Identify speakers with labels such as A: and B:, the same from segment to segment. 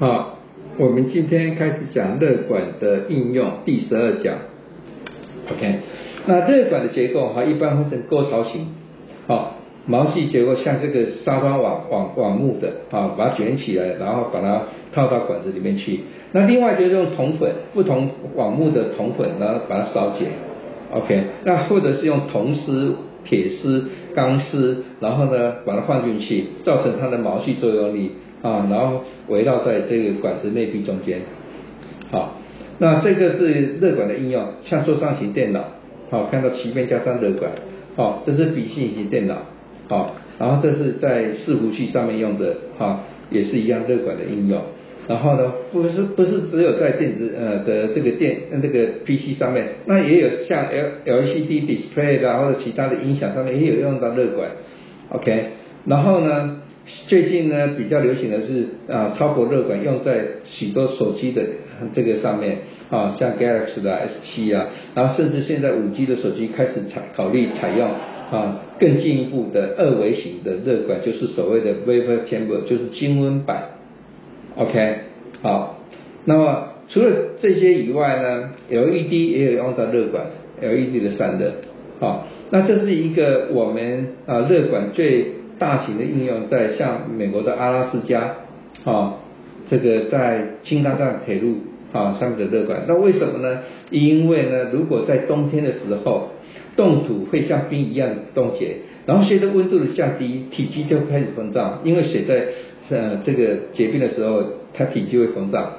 A: 好，我们今天开始讲热管的应用，第十二讲。OK，那热管的结构哈，一般分成沟槽型，好，毛细结构像这个沙发网网网木的，啊，把它卷起来，然后把它套到管子里面去。那另外就是用铜粉，不同网木的铜粉，然后把它烧结。OK，那或者是用铜丝、铁丝、钢丝，然后呢把它放进去，造成它的毛细作用力。啊，然后围绕在这个管子内壁中间，好，那这个是热管的应用，像桌上型电脑，好，看到前面加上热管，好，这是笔记型电脑，好，然后这是在伺服器上面用的，哈，也是一样热管的应用，然后呢，不是不是只有在电子呃的这个电这个 PC 上面，那也有像 L LCD display 的或者其他的音响上面也有用到热管，OK，然后呢？最近呢，比较流行的是啊，超薄热管用在许多手机的这个上面啊，像 Galaxy 的 S 七啊，然后甚至现在五 G 的手机开始采考虑采用啊更进一步的二维型的热管，就是所谓的 Vapor Chamber，就是金温板。OK，好，那么除了这些以外呢，LED 也有用到热管，LED 的散热。好，那这是一个我们啊热管最。大型的应用在像美国的阿拉斯加啊，这个在青藏藏铁路啊上面的热管，那为什么呢？因为呢，如果在冬天的时候，冻土会像冰一样冻结，然后随着温度的降低，体积就开始膨胀，因为水在呃这个结冰的时候，它体积会膨胀，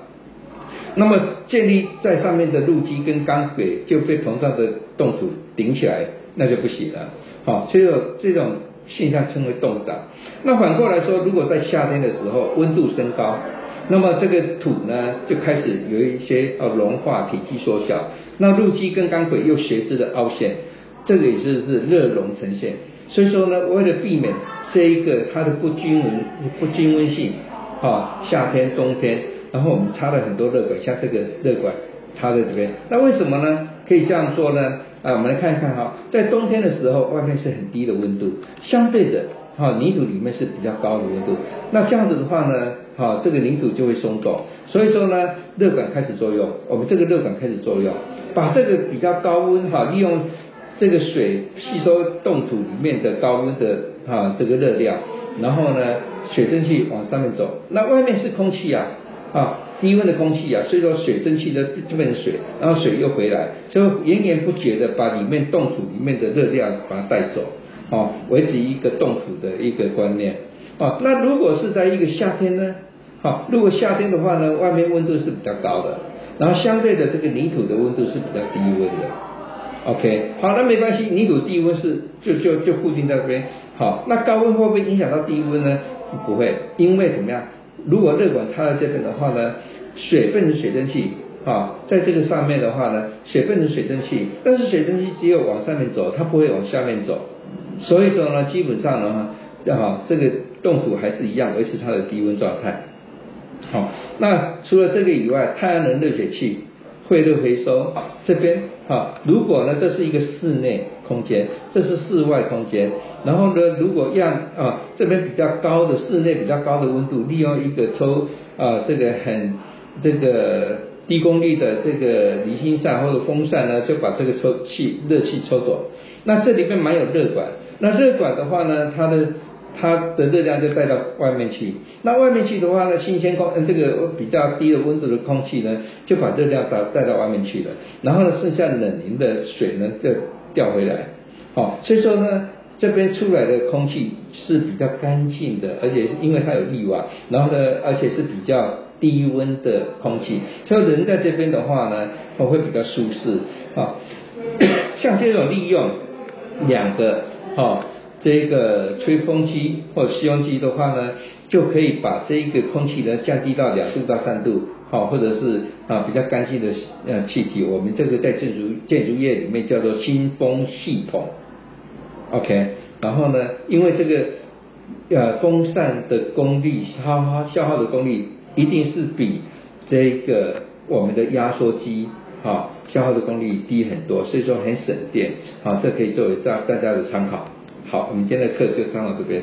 A: 那么建立在上面的路基跟钢轨就被膨胀的冻土顶起来，那就不行了。好，所以这种。现象称为冻挡。那反过来说，如果在夏天的时候温度升高，那么这个土呢就开始有一些呃融化，体积缩小。那路基跟钢轨又随之的凹陷，这个也是是热熔呈现。所以说呢，为了避免这一个它的不均匀、不均温性，啊，夏天、冬天，然后我们插了很多热管，像这个热管插在这边。那为什么呢？可以这样做呢？啊，我们来看一看哈，在冬天的时候，外面是很低的温度，相对的，哈，泥土里面是比较高的温度。那这样子的话呢，哈，这个泥土就会松动，所以说呢，热管开始作用，我们这个热管开始作用，把这个比较高温哈，利用这个水吸收冻土里面的高温的哈这个热量，然后呢，水蒸气往上面走，那外面是空气啊，啊。低温的空气啊，所以说水蒸气的这边水，然后水又回来，就源源不绝的把里面冻土里面的热量把它带走，哦，维持一个冻土的一个观念，哦，那如果是在一个夏天呢，好，如果夏天的话呢，外面温度是比较高的，然后相对的这个泥土的温度是比较低温的，OK，好，那没关系，泥土低温是就就就固定在这边，好，那高温会不会影响到低温呢？不会，因为怎么样？如果热管插在这边的话呢，水变成水蒸气啊，在这个上面的话呢，水变成水蒸气，但是水蒸气只有往上面走，它不会往下面走，所以说呢，基本上呢，哈，这个冻土还是一样维持它的低温状态。好，那除了这个以外，太阳能热水器。汇热回收这边啊，如果呢这是一个室内空间，这是室外空间，然后呢如果让啊这边比较高的室内比较高的温度，利用一个抽啊这个很这个低功率的这个离心扇或者风扇呢，就把这个抽气热气抽走，那这里面蛮有热管，那热管的话呢，它的。它的热量就带到外面去，那外面去的话呢，新鲜空，这个比较低的温度的空气呢，就把热量带带到外面去了，然后呢，剩下冷凝的水呢，就调回来，好，所以说呢，这边出来的空气是比较干净的，而且因为它有滤网，然后呢，而且是比较低温的空气，所以人在这边的话呢，会比较舒适，啊，像这种利用两个，哦。这个吹风机或吸风机的话呢，就可以把这一个空气呢降低到两度到三度，好，或者是啊比较干净的呃气体，我们这个在建筑建筑业里面叫做新风系统，OK，然后呢，因为这个呃风扇的功率消耗消耗的功率一定是比这个我们的压缩机啊消耗的功率低很多，所以说很省电，好，这可以作为大大家的参考。好，我们今天的课就上到这边。